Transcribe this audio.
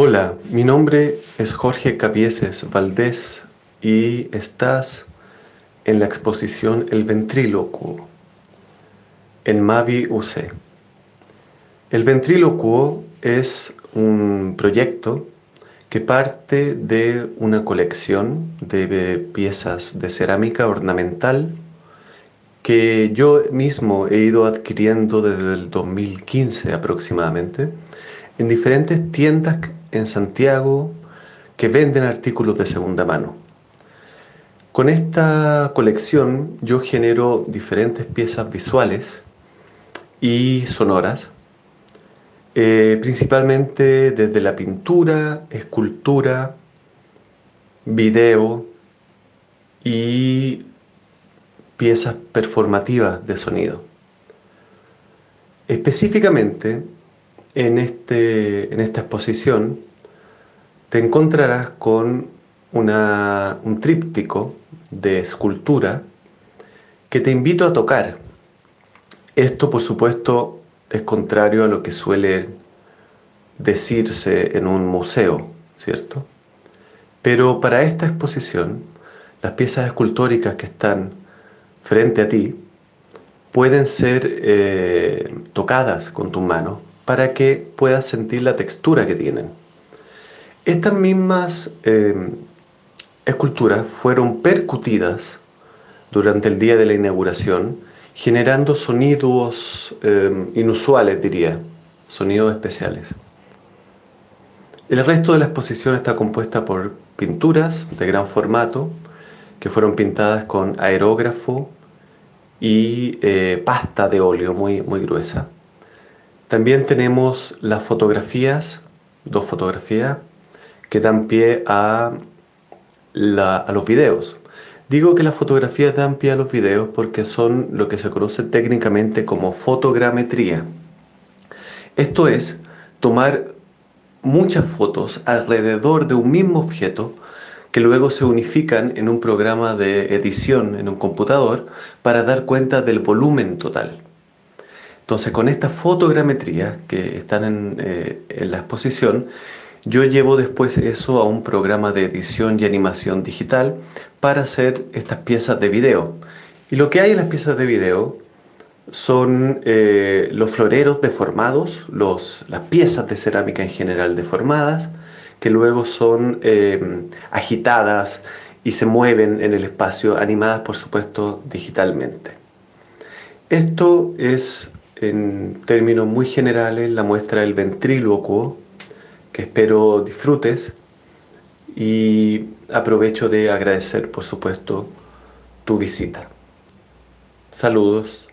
Hola, mi nombre es Jorge Capieses Valdés y estás en la exposición El Ventrílocuo en Mavi UC. El Ventrílocuo es un proyecto que parte de una colección de piezas de cerámica ornamental que yo mismo he ido adquiriendo desde el 2015 aproximadamente en diferentes tiendas en Santiago que venden artículos de segunda mano. Con esta colección yo genero diferentes piezas visuales y sonoras, eh, principalmente desde la pintura, escultura, video y piezas performativas de sonido. Específicamente, en, este, en esta exposición te encontrarás con un tríptico de escultura que te invito a tocar. Esto, por supuesto, es contrario a lo que suele decirse en un museo, ¿cierto? Pero para esta exposición, las piezas escultóricas que están frente a ti pueden ser eh, tocadas con tus manos para que puedas sentir la textura que tienen. Estas mismas eh, esculturas fueron percutidas durante el día de la inauguración, generando sonidos eh, inusuales, diría, sonidos especiales. El resto de la exposición está compuesta por pinturas de gran formato que fueron pintadas con aerógrafo y eh, pasta de óleo muy, muy gruesa. También tenemos las fotografías, dos fotografías, que dan pie a, a los videos. Digo que las fotografías dan pie a los videos porque son lo que se conoce técnicamente como fotogrametría. Esto es tomar muchas fotos alrededor de un mismo objeto que luego se unifican en un programa de edición en un computador para dar cuenta del volumen total. Entonces con esta fotogrametría que están en, eh, en la exposición, yo llevo después eso a un programa de edición y animación digital para hacer estas piezas de video. Y lo que hay en las piezas de video son eh, los floreros deformados, los, las piezas de cerámica en general deformadas, que luego son eh, agitadas y se mueven en el espacio, animadas por supuesto digitalmente. Esto es en términos muy generales la muestra del ventrílocuo espero disfrutes y aprovecho de agradecer por supuesto tu visita. Saludos.